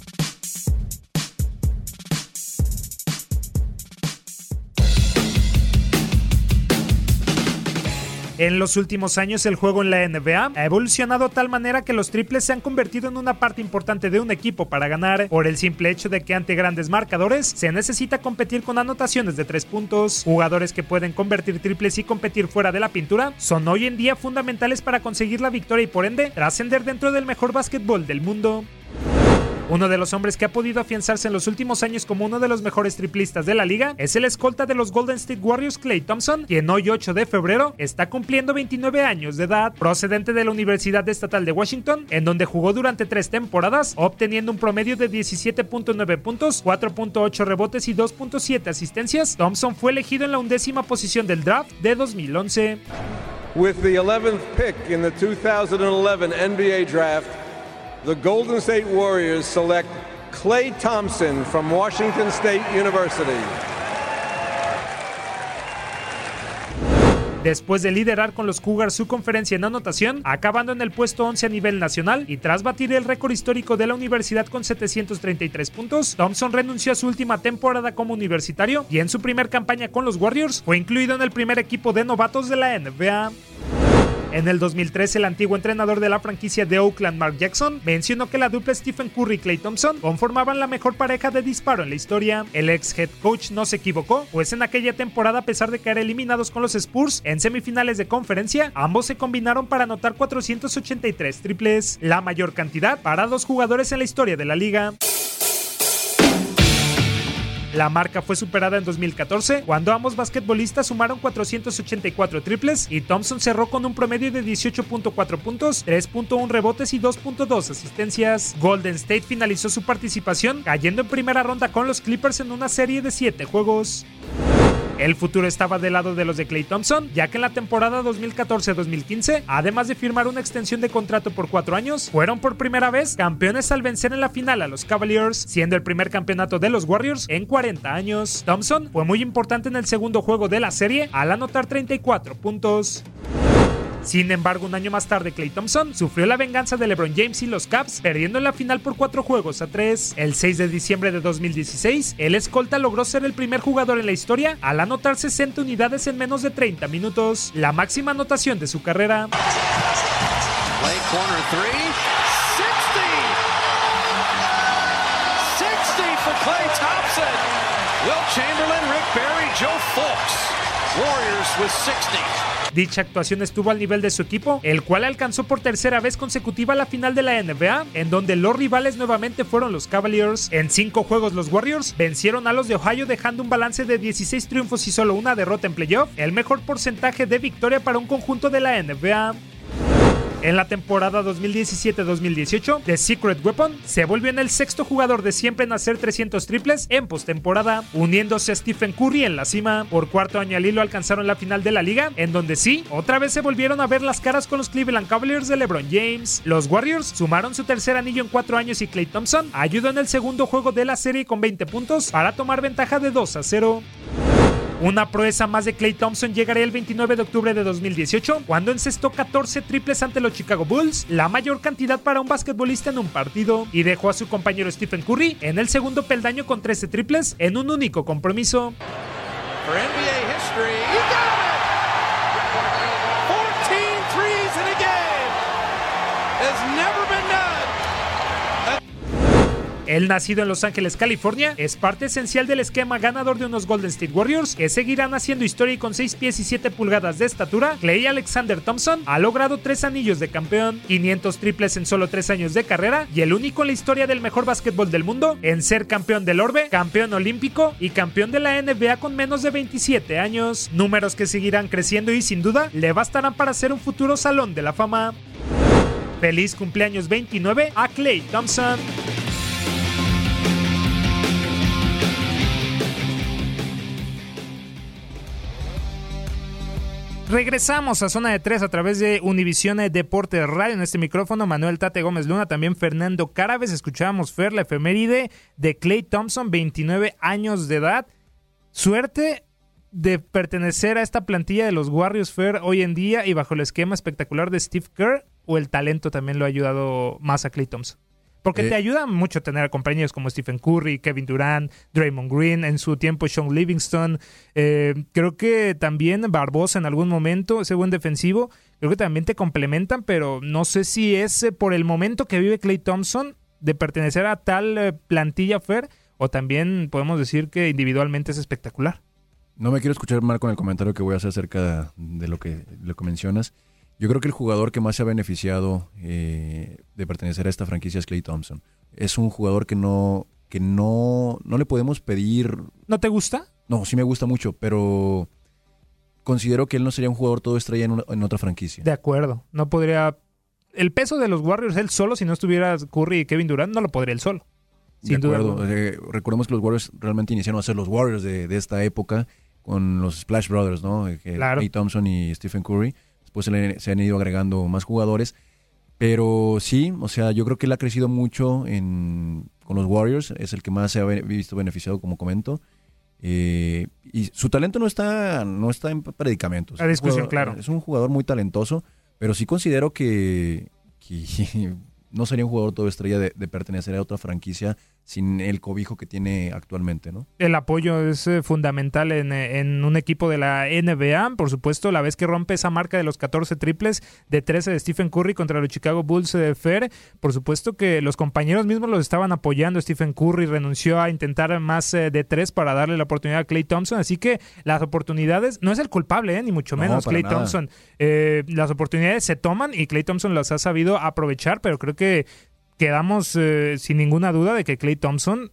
S2: En los últimos años el juego en la NBA ha evolucionado de tal manera que los triples se han convertido en una parte importante de un equipo para ganar por el simple hecho de que ante grandes marcadores se necesita competir con anotaciones de tres puntos. Jugadores que pueden convertir triples y competir fuera de la pintura son hoy en día fundamentales para conseguir la victoria y por ende trascender dentro del mejor básquetbol del mundo. Uno de los hombres que ha podido afianzarse en los últimos años como uno de los mejores triplistas de la liga es el escolta de los Golden State Warriors Clay Thompson, quien hoy 8 de febrero está cumpliendo 29 años de edad, procedente de la Universidad Estatal de Washington, en donde jugó durante tres temporadas, obteniendo un promedio de 17.9 puntos, 4.8 rebotes y 2.7 asistencias. Thompson fue elegido en la undécima posición del draft de 2011.
S10: With the 11th pick in the 2011 NBA Draft, the Golden State Warriors select Clay Thompson from Washington State University.
S2: Después de liderar con los Cougars su conferencia en anotación, acabando en el puesto 11 a nivel nacional y tras batir el récord histórico de la universidad con 733 puntos, Thompson renunció a su última temporada como universitario y en su primer campaña con los Warriors fue incluido en el primer equipo de novatos de la NBA. En el 2013, el antiguo entrenador de la franquicia de Oakland, Mark Jackson, mencionó que la dupla Stephen Curry y Clay Thompson conformaban la mejor pareja de disparo en la historia. El ex head coach no se equivocó, pues en aquella temporada, a pesar de caer eliminados con los Spurs en semifinales de conferencia, ambos se combinaron para anotar 483 triples, la mayor cantidad para dos jugadores en la historia de la liga. La marca fue superada en 2014 cuando ambos basquetbolistas sumaron 484 triples y Thompson cerró con un promedio de 18.4 puntos, 3.1 rebotes y 2.2 asistencias. Golden State finalizó su participación cayendo en primera ronda con los Clippers en una serie de 7 juegos. El futuro estaba del lado de los de Clay Thompson, ya que en la temporada 2014-2015, además de firmar una extensión de contrato por cuatro años, fueron por primera vez campeones al vencer en la final a los Cavaliers, siendo el primer campeonato de los Warriors en 40 años. Thompson fue muy importante en el segundo juego de la serie al anotar 34 puntos. Sin embargo, un año más tarde, Clay Thompson sufrió la venganza de LeBron James y los Caps, perdiendo en la final por cuatro juegos a tres. El 6 de diciembre de 2016, el escolta logró ser el primer jugador en la historia al anotar 60 unidades en menos de 30 minutos, la máxima anotación de su carrera.
S11: Corner three. 60! 60 for Clay Thompson. Will Chamberlain, Rick Barry, Joe Fultz. Warriors with 60.
S2: Dicha actuación estuvo al nivel de su equipo, el cual alcanzó por tercera vez consecutiva la final de la NBA, en donde los rivales nuevamente fueron los Cavaliers. En cinco juegos los Warriors vencieron a los de Ohio dejando un balance de 16 triunfos y solo una derrota en playoff, el mejor porcentaje de victoria para un conjunto de la NBA. En la temporada 2017-2018, The Secret Weapon se volvió en el sexto jugador de siempre en hacer 300 triples en postemporada, uniéndose a Stephen Curry en la cima. Por cuarto año al hilo alcanzaron la final de la liga, en donde sí, otra vez se volvieron a ver las caras con los Cleveland Cavaliers de LeBron James. Los Warriors sumaron su tercer anillo en cuatro años y Clay Thompson ayudó en el segundo juego de la serie con 20 puntos para tomar ventaja de 2 a 0. Una proeza más de Clay Thompson llegaría el 29 de octubre de 2018, cuando encestó 14 triples ante los Chicago Bulls, la mayor cantidad para un basquetbolista en un partido, y dejó a su compañero Stephen Curry en el segundo peldaño con 13 triples en un único compromiso. El nacido en Los Ángeles, California, es parte esencial del esquema ganador de unos Golden State Warriors que seguirán haciendo historia y con 6 pies y 7 pulgadas de estatura. Clay Alexander Thompson ha logrado 3 anillos de campeón, 500 triples en solo 3 años de carrera y el único en la historia del mejor básquetbol del mundo en ser campeón del Orbe, campeón olímpico y campeón de la NBA con menos de 27 años. Números que seguirán creciendo y sin duda le bastarán para ser un futuro salón de la fama. Feliz cumpleaños 29 a Clay Thompson. Regresamos a Zona de Tres a través de Univisión Deporte Radio. En este micrófono, Manuel Tate Gómez Luna, también Fernando Cárabes. Escuchábamos Fer, la efeméride de Clay Thompson, 29 años de edad. Suerte de pertenecer a esta plantilla de los Warriors Fer hoy en día y bajo el esquema espectacular de Steve Kerr, o el talento también lo ha ayudado más a Clay Thompson. Porque
S3: Eh.
S2: te ayuda mucho tener a compañeros como Stephen Curry, Kevin Durant, Draymond Green, en su tiempo Sean Livingston. Eh, creo que también Barbosa en algún momento, ese buen defensivo, creo que también te complementan, pero no sé si es eh, por el momento que vive Clay Thompson de pertenecer a tal eh, plantilla Fer, o también podemos decir que individualmente es espectacular.
S3: No me quiero escuchar mal con el comentario que voy a hacer acerca de lo que, lo que mencionas. Yo creo que el jugador que más se ha beneficiado eh, de pertenecer a esta franquicia es Clay Thompson. Es un jugador que no, que no, no le podemos pedir.
S2: ¿No te gusta?
S3: No, sí me gusta mucho, pero considero que él no sería un jugador todo estrella en, una- en otra franquicia.
S2: De acuerdo, no podría... El peso de los Warriors él solo, si no estuviera Curry y Kevin Durant, no lo podría él solo. Sin
S3: de acuerdo. Eh, recordemos que los Warriors realmente iniciaron a ser los Warriors de, de esta época con los Splash Brothers, ¿no? Eh,
S2: Claro.
S3: Klay Thompson y Stephen Curry. Después se, han ido agregando más jugadores. Pero sí, o sea, yo creo que él ha crecido mucho en, con los Warriors. Es el que más se ha visto beneficiado, como comento. Eh, y su talento no está, no está en predicamentos.
S2: A discusión,
S3: Es un jugador-
S2: claro.
S3: Es un jugador muy talentoso, pero sí considero que, que no sería un jugador todo estrella de, de pertenecer a otra franquicia sin el cobijo que tiene actualmente, ¿no?
S2: El apoyo es eh, fundamental en, eh, en un equipo de la NBA. Por supuesto, la vez que rompe esa marca de los 14 triples de 13 de Stephen Curry contra los Chicago Bulls de Fer, por supuesto que los compañeros mismos los estaban apoyando. Stephen Curry renunció a intentar más eh, de tres para darle la oportunidad a Clay Thompson. Así que las oportunidades, no es el culpable, eh, ni mucho
S3: No,
S2: menos Clay
S3: nada.
S2: Thompson. Las oportunidades se toman y Clay Thompson las ha sabido aprovechar, pero creo que quedamos eh, sin ninguna duda de que Clay Thompson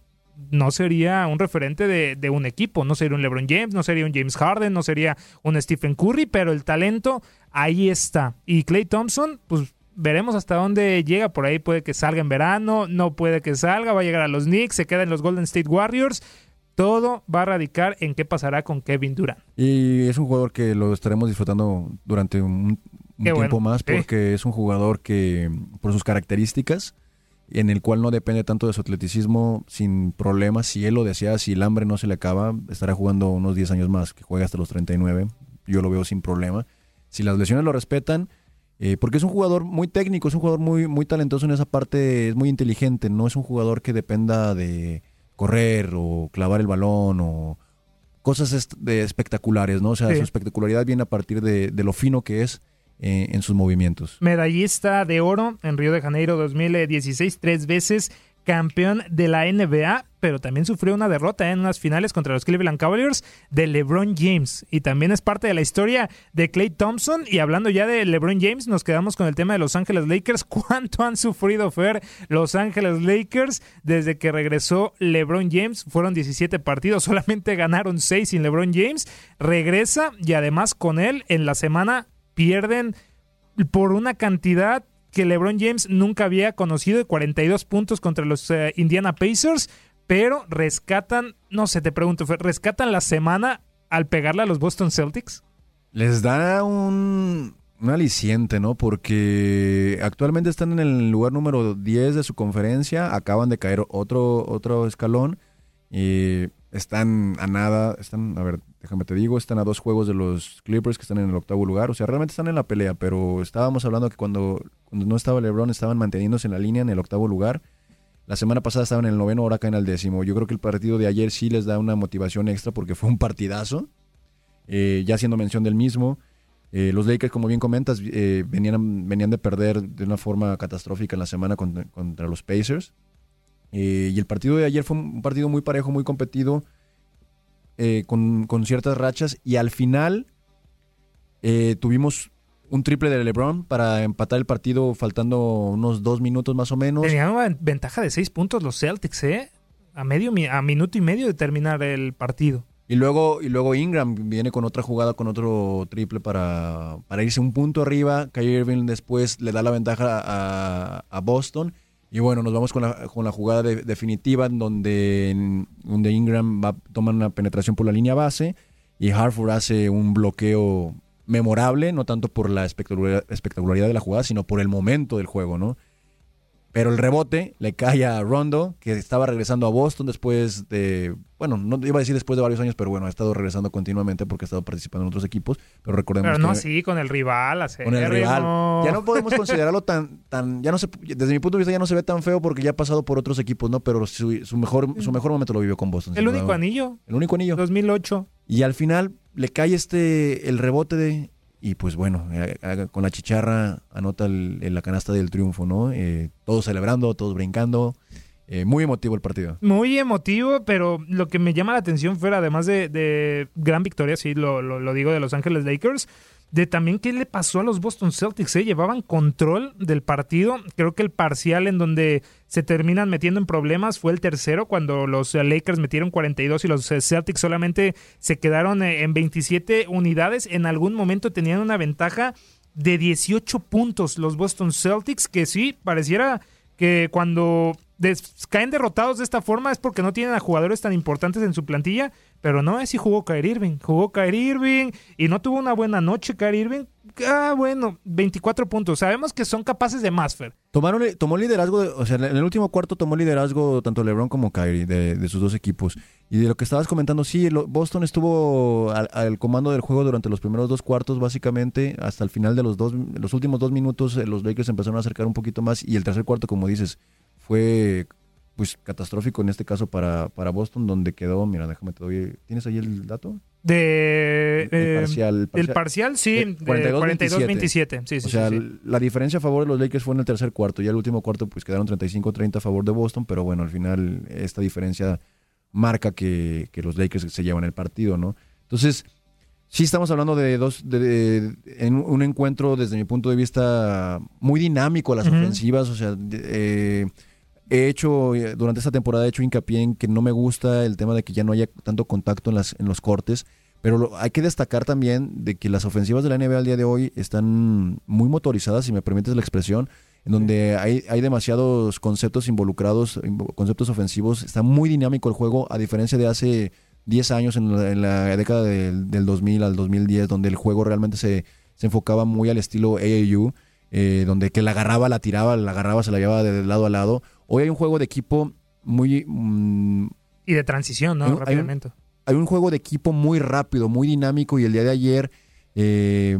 S2: no sería un referente de, de un equipo, no sería un LeBron James, no sería un James Harden, no sería un Stephen Curry, pero el talento ahí está. Y Clay Thompson, pues veremos hasta dónde llega, por ahí puede que salga en verano, no puede que salga, va a llegar a los Knicks, se queda en los Golden State Warriors. Todo va a radicar en qué pasará con Kevin Durant.
S3: Y es un jugador que lo estaremos disfrutando durante un, tiempo
S2: bueno,
S3: más
S2: sí.
S3: porque es un jugador que, por sus características, en el cual no depende tanto de su atleticismo sin problemas. Si él lo desea, si el hambre no se le acaba, estará jugando unos 10 años más, que juega hasta los 39. Yo lo veo sin problema. Si las lesiones lo respetan, eh, porque es un jugador muy técnico, es un jugador muy, muy talentoso en esa parte, es muy inteligente, no es un jugador que dependa de correr o clavar el balón o cosas de espectaculares, ¿no? O sea,
S2: Sí.
S3: su espectacularidad viene a partir de, de lo fino que es eh, en sus movimientos.
S2: Medallista de oro en Río de Janeiro 2016, tres veces campeón de la NBA, pero también sufrió una derrota en unas finales contra los Cleveland Cavaliers de LeBron James. Y también es parte de la historia de Clay Thompson. Y hablando ya de LeBron James, nos quedamos con el tema de Los Ángeles Lakers. ¿Cuánto han sufrido, Fer, Los Ángeles Lakers desde que regresó LeBron James? Fueron 17 partidos, solamente ganaron 6 sin LeBron James. Regresa y además con él en la semana pierden por una cantidad que LeBron James nunca había conocido de 42 puntos contra los eh, Indiana Pacers, pero rescatan, no sé, te pregunto, rescatan la semana al pegarle a los Boston Celtics.
S3: Les da un, un aliciente, ¿no? Porque actualmente están en el lugar número 10 de su conferencia, acaban de caer otro, otro escalón y están a nada, están, a ver, déjame te digo, están a dos juegos de los Clippers que están en el octavo lugar, o sea, realmente están en la pelea, pero estábamos hablando que cuando, cuando no estaba LeBron estaban manteniéndose en la línea en el octavo lugar. La semana pasada estaban en el noveno, ahora caen al décimo. Yo creo que el partido de ayer sí les da una motivación extra porque fue un partidazo. Eh, ya haciendo mención del mismo, eh, los Lakers, como bien comentas, eh, venían, venían de perder de una forma catastrófica en la semana contra, contra los Pacers. Eh, y el partido de ayer fue un partido muy parejo, muy competido, eh, con, con ciertas rachas. Y al final eh, tuvimos un triple de LeBron para empatar el partido faltando unos dos minutos más o menos.
S2: Tenían una ventaja de 6 puntos los Celtics, ¿eh? A, medio, a minuto y medio de terminar el partido.
S3: Y luego, y luego Ingram viene con otra jugada, con otro triple para, para irse un punto arriba. Kyrie Irving después le da la ventaja a, a Boston. Y bueno, nos vamos con la, con la jugada de- definitiva donde, donde Ingram va una penetración por la línea base y Hartford hace un bloqueo memorable, no tanto por la espectacularidad de la jugada, sino por el momento del juego, ¿no? Pero el rebote le cae a Rondo, que estaba regresando a Boston después de, bueno, no iba a decir después de varios años, pero bueno, ha estado regresando continuamente porque ha estado participando en otros equipos, pero recordemos
S2: Pero no
S3: que
S2: así, con el rival,
S3: con el rival. Ya no podemos considerarlo tan, tan, ya no se, desde mi punto de vista ya no se ve tan feo porque ya ha pasado por otros equipos, ¿no? Pero su, su mejor, su mejor momento lo vivió con Boston.
S2: El único anillo.
S3: El único anillo.
S2: 2008.
S3: Y al final le cae este, el rebote de, y pues bueno, eh, con la chicharra anota el- la canasta del triunfo, ¿no? Eh, todos celebrando, todos brincando. Eh, muy emotivo el partido.
S2: Muy emotivo, pero lo que me llama la atención fuera, además de, gran victoria, sí, lo- lo digo de Los Ángeles Lakers, de también qué le pasó a los Boston Celtics, ¿eh? Llevaban control del partido. Creo que el parcial en donde se terminan metiendo en problemas fue el tercero, cuando los eh, Lakers metieron 42 y los eh, Celtics solamente se quedaron eh, en 27 unidades. En algún momento tenían una ventaja de 18 puntos los Boston Celtics, que sí, pareciera que cuando caen derrotados de esta forma es porque no tienen a jugadores tan importantes en su plantilla, pero no, si jugó Kyrie Irving. Jugó Kyrie Irving y no tuvo una buena noche Kyrie Irving. Ah, bueno, 24 puntos. Sabemos que son capaces de más, Fer.
S3: Tomaron, tomó liderazgo, de- o sea, en el último cuarto tomó liderazgo tanto LeBron como Kyrie de, sus dos equipos. Y de lo que estabas comentando, sí, Boston estuvo al, al comando del juego durante los primeros dos cuartos, básicamente, hasta el final de los dos, los últimos dos minutos, eh, los Lakers empezaron a acercar un poquito más y el tercer cuarto, como dices, fue pues catastrófico en este caso para, para Boston, donde quedó, mira, déjame te doy, ¿tienes ahí el dato?
S2: De,
S3: El
S2: eh,
S3: parcial, el parcial.
S2: sí,
S3: Eh,
S2: de 42-27. Sí, sí,
S3: o sea,
S2: sí,
S3: la diferencia a favor de los Lakers fue en el tercer cuarto. Ya el último cuarto, pues quedaron 35-30 a favor de Boston, pero bueno, al final esta diferencia marca que, que los Lakers se llevan el partido, ¿no? Entonces, sí estamos hablando de dos, de, de- en un encuentro desde mi punto de vista muy dinámico a las ofensivas, o sea, de- eh, he hecho, eh, durante esta temporada he hecho hincapié en que no me gusta el tema de que ya no haya tanto contacto en, las, en los cortes, pero lo- hay que destacar también de que las ofensivas de la NBA al día de hoy están muy motorizadas, si me permites la expresión, en donde hay, hay demasiados conceptos involucrados, invo- conceptos ofensivos, está muy dinámico el juego, a diferencia de hace 10 años, en la, en la década del, del 2000 al 2010, donde el juego realmente se, se enfocaba muy al estilo AAU, eh, donde que la agarraba, la tiraba, la agarraba, se la llevaba de lado a lado. Hoy hay un juego de equipo muy... mm,
S2: Y de transición, ¿no?
S3: hay un- hay un-
S2: Rápidamente.
S3: hay un juego de equipo muy rápido, muy dinámico y el día de ayer eh,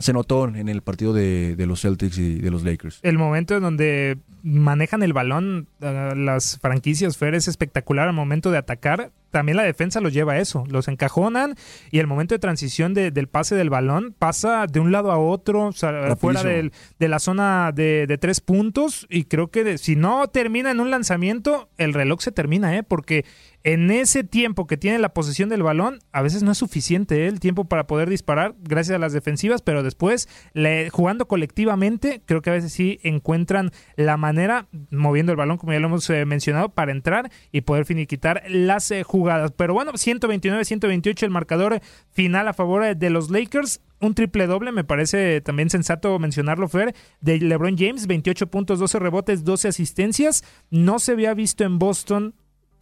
S3: se notó en el partido de, de los Celtics y de los Lakers.
S2: El momento en donde manejan el balón, ah, las franquicias, Fer, es espectacular al momento de atacar. También la defensa los lleva a eso, los encajonan y el momento de transición de- del pase del balón pasa de un lado a otro, o sea, fuera del- de la zona de, de tres puntos y creo que de- si no termina en un lanzamiento, el reloj se termina, ¿eh? porque en ese tiempo que tiene la posesión del balón, a veces no es suficiente ¿eh? el tiempo para poder disparar gracias a las defensivas, pero después jugando colectivamente, creo que a veces sí encuentran la manera, moviendo el balón como ya lo hemos eh, mencionado, para entrar y poder finiquitar las eh, jugadas. Pero bueno, 129-128 el marcador final a favor de los Lakers. Un triple doble, me parece también sensato mencionarlo, Fer, de LeBron James, 28 puntos, 12 rebotes, 12 asistencias. No se había visto en Boston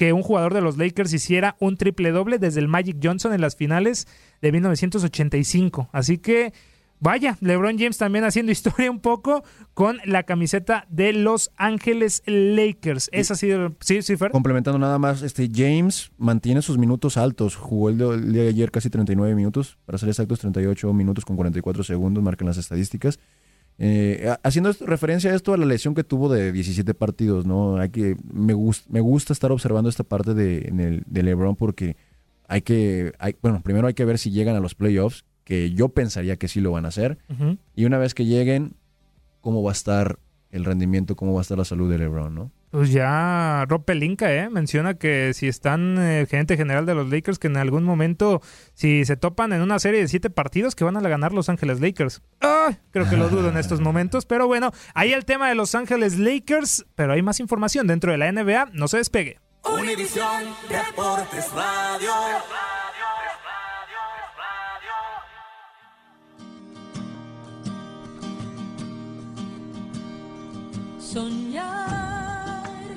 S2: que un jugador de los Lakers hiciera un triple doble desde el Magic Johnson en las finales de 1985. Así que, vaya, LeBron James también haciendo historia un poco con la camiseta de Los Ángeles Lakers. Ha sido. Sí, sí, Fer.
S3: Complementando nada más, este James mantiene sus minutos altos. Jugó el, de- el día de ayer casi 39 minutos, para ser exactos 38 minutos con 44 segundos, marcan las estadísticas. Eh, ha- haciendo esto- referencia a esto a la lesión que tuvo de 17 partidos, ¿no? Hay que, me, gus- me gusta estar observando esta parte de, en el- de LeBron porque hay que, hay, bueno, primero hay que ver si llegan a los playoffs, que yo pensaría que sí lo van a hacer. Y una vez que lleguen, ¿cómo va a estar el rendimiento, cómo va a estar la salud de LeBron, ¿no?
S2: Pues ya Rob Pelinka eh, menciona que si están eh, el gerente general de los Lakers, que en algún momento, si se topan en una serie de siete partidos, que van a ganar Los Ángeles Lakers. ¡Ay! creo que lo dudo en estos momentos, pero bueno, ahí el tema de Los Ángeles Lakers, pero hay más información dentro de la NBA, no se despegue.
S4: Univisión Deportes Radio.
S12: Soñar.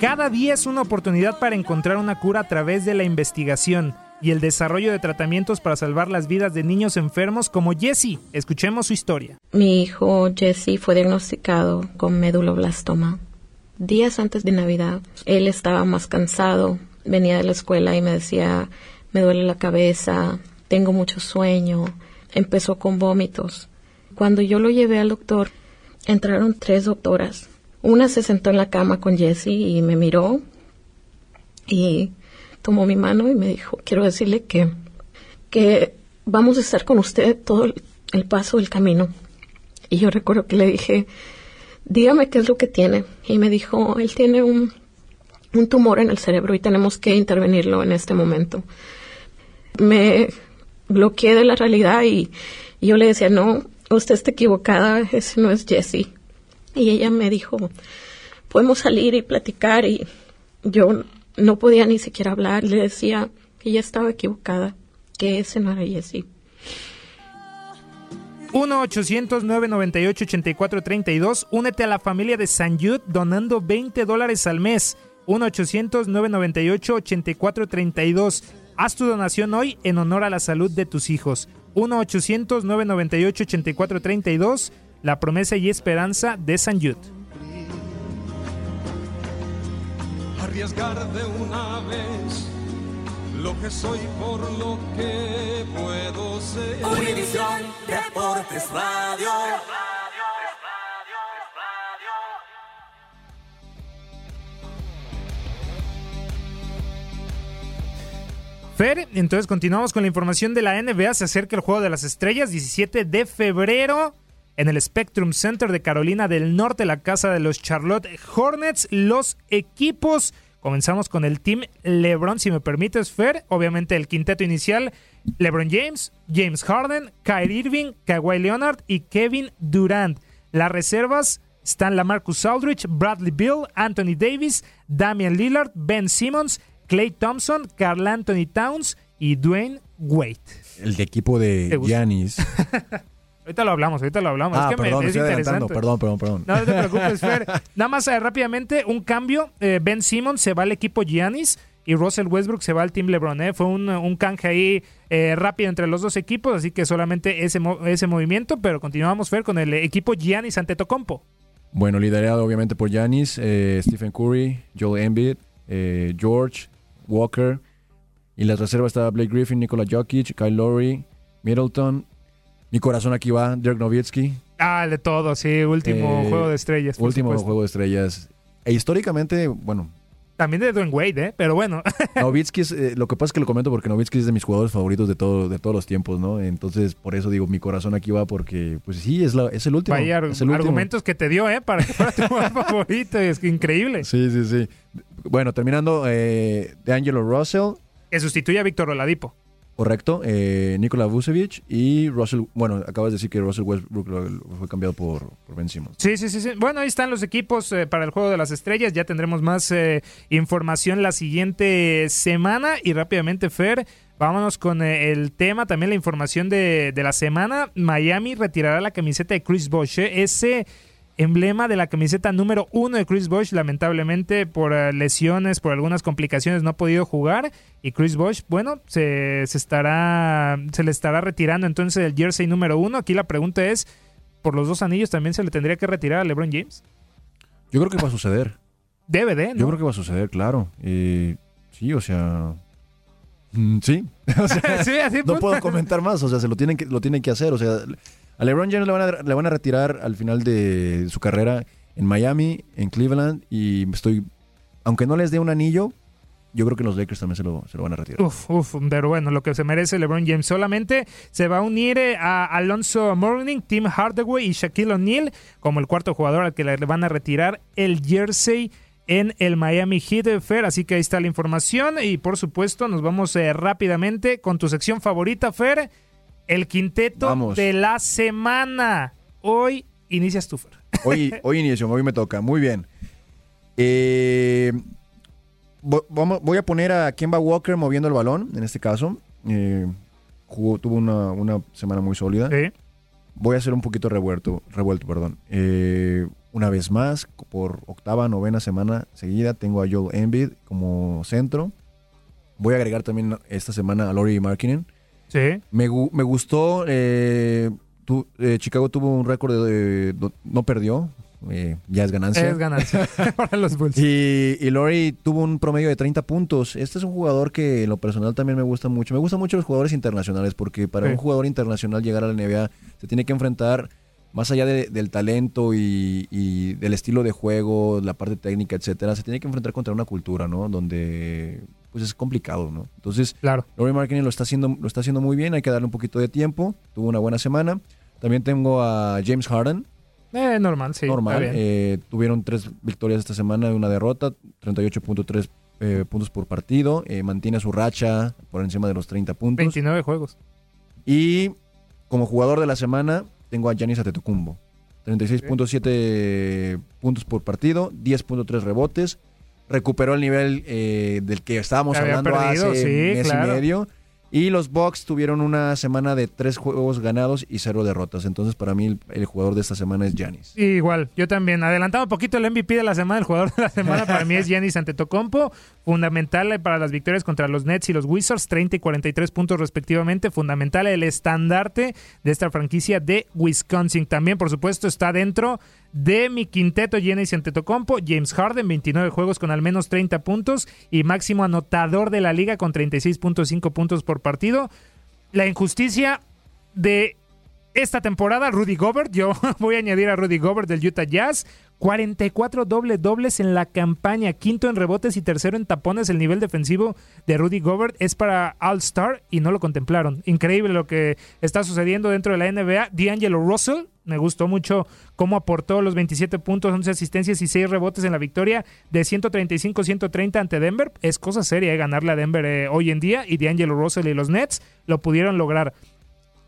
S2: Cada día es una oportunidad para encontrar una cura a través de la investigación y el desarrollo de tratamientos para salvar las vidas de niños enfermos como Jesse. Escuchemos su historia.
S13: Mi hijo Jesse fue diagnosticado con meduloblastoma. Días antes de Navidad, él estaba más cansado, venía de la escuela y me decía, me duele la cabeza, tengo mucho sueño, empezó con vómitos. Cuando yo lo llevé al doctor, entraron tres doctoras. Una se sentó en la cama con Jesse y me miró y tomó mi mano y me dijo, quiero decirle que, que vamos a estar con usted todo el, paso del camino. Y yo recuerdo que le dije, dígame qué es lo que tiene. Y me dijo, él tiene un, un tumor en el cerebro y tenemos que intervenirlo en este momento. Me bloqueé de la realidad y yo le decía, no, usted está equivocada, ese no es Jesse. Y ella me dijo, podemos salir y platicar y yo no podía ni siquiera hablar. Le decía que ella estaba equivocada, que ese no era Jesse.
S2: 1-800-998-8432. Únete a la familia de San Jude donando 20 dólares al mes. 1-800-998-8432. Haz tu donación hoy en honor a la salud de tus hijos. 1-800-998-8432. La promesa y esperanza de San Jude.
S11: Arriesgar de una vez lo que soy por lo que puedo ser.
S4: Univisión Deportes Radio.
S2: Fer, entonces continuamos con la información de la NBA. Se acerca el Juego de las Estrellas, 17 de febrero, en el Spectrum Center de Carolina del Norte, la casa de los Charlotte Hornets. Los equipos, comenzamos con el Team LeBron, si me permites, Fer. Obviamente el quinteto inicial, LeBron James, James Harden, Kyrie Irving, Kawhi Leonard y Kevin Durant. Las reservas están Lamarcus Aldridge, Bradley Bill, Anthony Davis, Damian Lillard, Ben Simmons, Clay Thompson, Carl Anthony Towns y Dwayne Wade.
S3: El de equipo
S2: ¿Te
S3: de? Giannis.
S2: Ahorita lo hablamos, ahorita lo hablamos.
S3: Ah,
S2: es que me-
S3: perdón, me
S2: es
S3: estoy
S2: interesante.
S3: Perdón, perdón, perdón.
S2: No, no te preocupes, Fer. Nada más eh, rápidamente, un cambio. Eh, ben Simmons se va al equipo Giannis y Russell Westbrook se va al Team LeBron. ¿eh? Fue un, un canje ahí eh, rápido entre los dos equipos, así que solamente ese, ese movimiento, pero continuamos, Fer, con el equipo Giannis ante Tocompo.
S3: Bueno, liderado obviamente por Giannis, eh, Stephen Curry, Joel Embiid, eh, George, Walker. Y las reservas estaba Blake Griffin, Nikola Jokic, Kyle Lowry, Middleton. Mi corazón aquí va, Dirk Nowitzki.
S2: Ah, de todo, sí, último
S3: Eh,
S2: juego de estrellas.
S3: Último
S2: supuesto.
S3: juego de estrellas. E históricamente, bueno,
S2: También de Dwayne Wade, ¿eh? Pero bueno.
S3: Novitsky es, eh, lo que pasa es que lo comento porque Novitsky es de mis jugadores favoritos de todo, de todos los tiempos, ¿no? Entonces, por eso digo, mi corazón aquí va porque, pues sí, es, la, es el último.
S2: Vaya
S3: es el último.
S2: argumentos que te dio, ¿eh? Para que fuera tu jugador favorito. Es que increíble.
S3: Sí, sí, sí. Bueno, terminando, eh, de Angelo Russell,
S2: Que sustituye a Víctor Oladipo.
S3: Correcto, eh, Nikola Vucevic y Russell, bueno, acabas de decir que Russell Westbrook fue cambiado por, por Ben Simmons.
S2: Sí, sí, sí, sí. Bueno, ahí están los equipos eh, para el Juego de las Estrellas. Ya tendremos más eh, información la siguiente semana. Y rápidamente, Fer, vámonos con eh, el tema, también la información de, de la semana. Miami retirará la camiseta de Chris Bosh. eh. Ese emblema de la camiseta número uno de Chris Bosh, lamentablemente por eh, lesiones, por algunas complicaciones, no ha podido jugar. Y Chris Bosh, bueno, se, se estará, se le estará retirando entonces el jersey número uno. Aquí la pregunta es, por los dos anillos también se le tendría que retirar a LeBron James.
S3: Yo creo que va a suceder.
S2: Debe de, ¿no?
S3: Yo creo que va a suceder, claro. Eh, sí, o sea. mm, Sí. O sea,
S2: Sí, así,
S3: no puedo comentar más. O sea, se lo tienen que, lo tienen que hacer. O sea, a LeBron James le van a, le van a retirar al final de su carrera en Miami, en Cleveland. Y estoy. Aunque no les dé un anillo, yo creo que los Lakers también se lo, se van a retirar.
S2: Uf, uf, pero bueno, lo que se merece LeBron James. Solamente se va a unir eh, a Alonso Mourning, Tim Hardaway y Shaquille O'Neal como el cuarto jugador al que le van a retirar el jersey en el Miami Heat eh, Fer. Así que ahí está la información. Y por supuesto, nos vamos eh, rápidamente con tu sección favorita, Fer. El quinteto
S3: Vamos.
S2: de la semana. Hoy inicias tú, Fer.
S3: Hoy, hoy inicio, hoy me toca. Muy bien. Eh, voy a poner a Kemba Walker moviendo el balón, en este caso. Eh, jugó- tuvo una, una semana muy sólida. Voy a hacer un poquito revuelto, revuelto perdón. Eh, una vez más, por octava, novena semana seguida, tengo a Joel Embiid como centro. Voy a agregar también esta semana a Laurie Markkinen.
S2: Sí.
S3: Me, me gustó. eh, tu- eh, Chicago tuvo un récord de, de- no perdió. eh, ya es ganancia.
S2: Es ganancia para los Bulls.
S3: Y, y Laurie tuvo un promedio de 30 puntos. Este es un jugador que en lo personal también me gusta mucho. Me gustan mucho los jugadores internacionales porque para
S2: Sí.
S3: un jugador internacional llegar a la NBA se tiene que enfrentar más allá de- del talento y, y del estilo de juego, la parte técnica, etcétera, se tiene que enfrentar contra una cultura, ¿no? Donde pues es complicado, ¿no? Entonces,
S2: claro.
S3: Laurie Markkinen lo está haciendo lo está haciendo muy bien, hay que darle un poquito de tiempo. Tuvo una buena semana. También tengo a James Harden,
S2: Eh, normal, sí.
S3: normal.
S2: bien.
S3: Eh, tuvieron tres victorias esta semana y una derrota, 38.3 eh, puntos por partido. Eh, mantiene su racha por encima de los 30 puntos.
S2: 29 juegos.
S3: Y como jugador de la semana, tengo a Giannis Antetokounmpo. 36.7 puntos por partido, 10.3 rebotes. Recuperó el nivel eh, del que estábamos
S2: Que
S3: hablando
S2: perdido,
S3: hace
S2: sí,
S3: mes
S2: claro.
S3: y medio. Y los Bucks tuvieron una semana de tres juegos ganados y cero derrotas. Entonces, para mí, el, el jugador de esta semana es Giannis.
S2: Igual, yo también. Adelantando un poquito el MVP de la semana, el jugador de la semana para mí es Giannis Antetokounmpo, fundamental para las victorias contra los Nets y los Wizards, 30 y 43 puntos respectivamente, fundamental el estandarte de esta franquicia de Wisconsin. También, por supuesto, está dentro de mi quinteto Giannis Antetokounmpo, James Harden, 29 juegos con al menos 30 puntos y máximo anotador de la liga con 36.5 puntos por partido. La injusticia de esta temporada, Rudy Gobert, yo voy a añadir a Rudy Gobert del Utah Jazz, 44 doble dobles en la campaña, quinto en rebotes y tercero en tapones. El nivel defensivo de Rudy Gobert es para All Star y no lo contemplaron. Increíble lo que está sucediendo dentro de la NBA. D'Angelo Russell, me gustó mucho cómo aportó los 27 puntos, 11 asistencias y 6 rebotes en la victoria de 135-130 ante Denver. Es cosa seria eh, ganarle a Denver eh, hoy en día y D'Angelo Russell y los Nets lo pudieron lograr.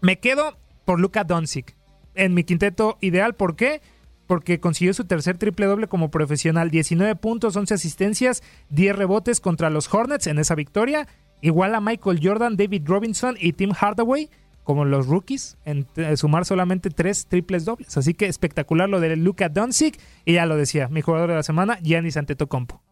S2: Me quedo por Luka Doncic en mi quinteto ideal. ¿Por qué? Porque consiguió su tercer triple doble como profesional. 19 puntos, 11 asistencias, 10 rebotes contra los Hornets en esa victoria. Igual a Michael Jordan, David Robinson y Tim Hardaway como los rookies en eh, sumar solamente tres triples dobles. Así que espectacular lo de Luka Doncic. Y ya lo decía, mi jugador de la semana, Giannis Antetokounmpo.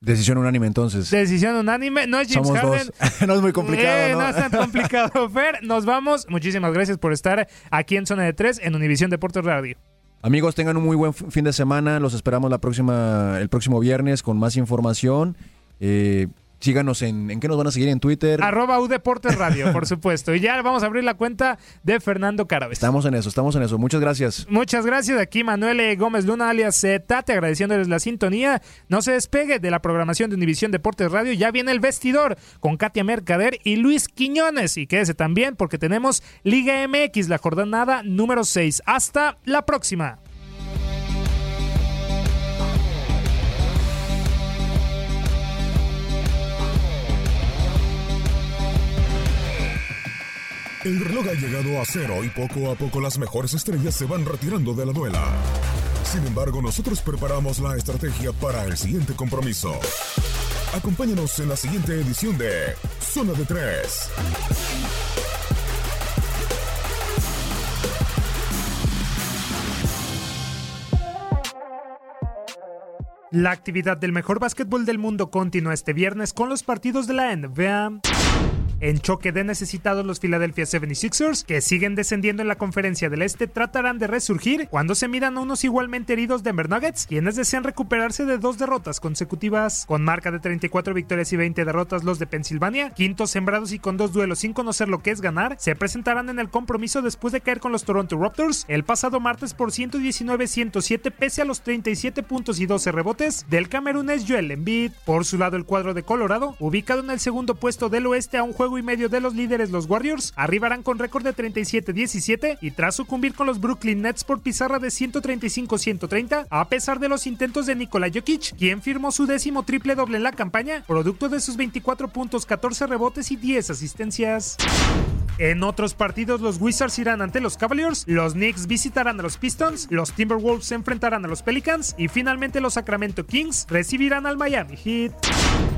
S3: Decisión unánime entonces.
S2: Decisión unánime, no es James
S3: Somos
S2: Harden.
S3: dos. no es muy complicado,
S2: Eh,
S3: ¿no?
S2: es tan complicado, Fer. Nos vamos. Muchísimas gracias por estar aquí en Zona de 3 en Univisión Deportes Radio.
S3: Amigos, tengan un muy buen fin de semana. Los esperamos la próxima, el próximo viernes con más información. Eh, síganos en, ¿en qué nos van a seguir en Twitter.
S2: Arroba U Deportes Radio, por supuesto. Y ya vamos a abrir la cuenta de Fernando Carabes.
S3: Estamos en eso, estamos en eso. Muchas gracias.
S2: Muchas gracias. Aquí Manuel. Gómez Luna, alias Tate, agradeciéndoles la sintonía. No se despegue de la programación de Univisión Deportes Radio. Ya viene el vestidor con Katia Mercader y Luis Quiñones. Y quédese también porque tenemos Liga MX, la jornada número 6. Hasta la próxima.
S1: El reloj ha llegado a cero y poco a poco las mejores estrellas se van retirando de la duela. Sin embargo, nosotros preparamos la estrategia para el siguiente compromiso. Acompáñanos en la siguiente edición de Zona de Tres.
S2: La actividad del mejor básquetbol del mundo continúa este viernes con los partidos de la NBA. En choque de necesitados, los Philadelphia 76ers, que siguen descendiendo en la conferencia del Este, tratarán de resurgir cuando se miran a unos igualmente heridos Denver Nuggets, quienes desean recuperarse de dos derrotas consecutivas. Con marca de 34 victorias y 20 derrotas, los de Pensilvania, quintos sembrados y con dos duelos sin conocer lo que es ganar, se presentarán en el compromiso después de caer con los Toronto Raptors el pasado martes por 119-107 pese a los 37 puntos y 12 rebotes del camerunés Joel Embiid. Por su lado, el cuadro de Colorado, ubicado en el segundo puesto del oeste a un juego y medio de los líderes los Warriors, arribarán con récord de 37-17 y tras sucumbir con los Brooklyn Nets por pizarra de 135-130, a pesar de los intentos de Nikola Jokic, quien firmó su décimo triple doble en la campaña, producto de sus 24 puntos, 14 rebotes y 10 asistencias. En otros partidos, los Wizards irán ante los Cavaliers, los Knicks visitarán a los Pistons, los Timberwolves se enfrentarán a los Pelicans y finalmente los Sacramento Kings recibirán al Miami Heat.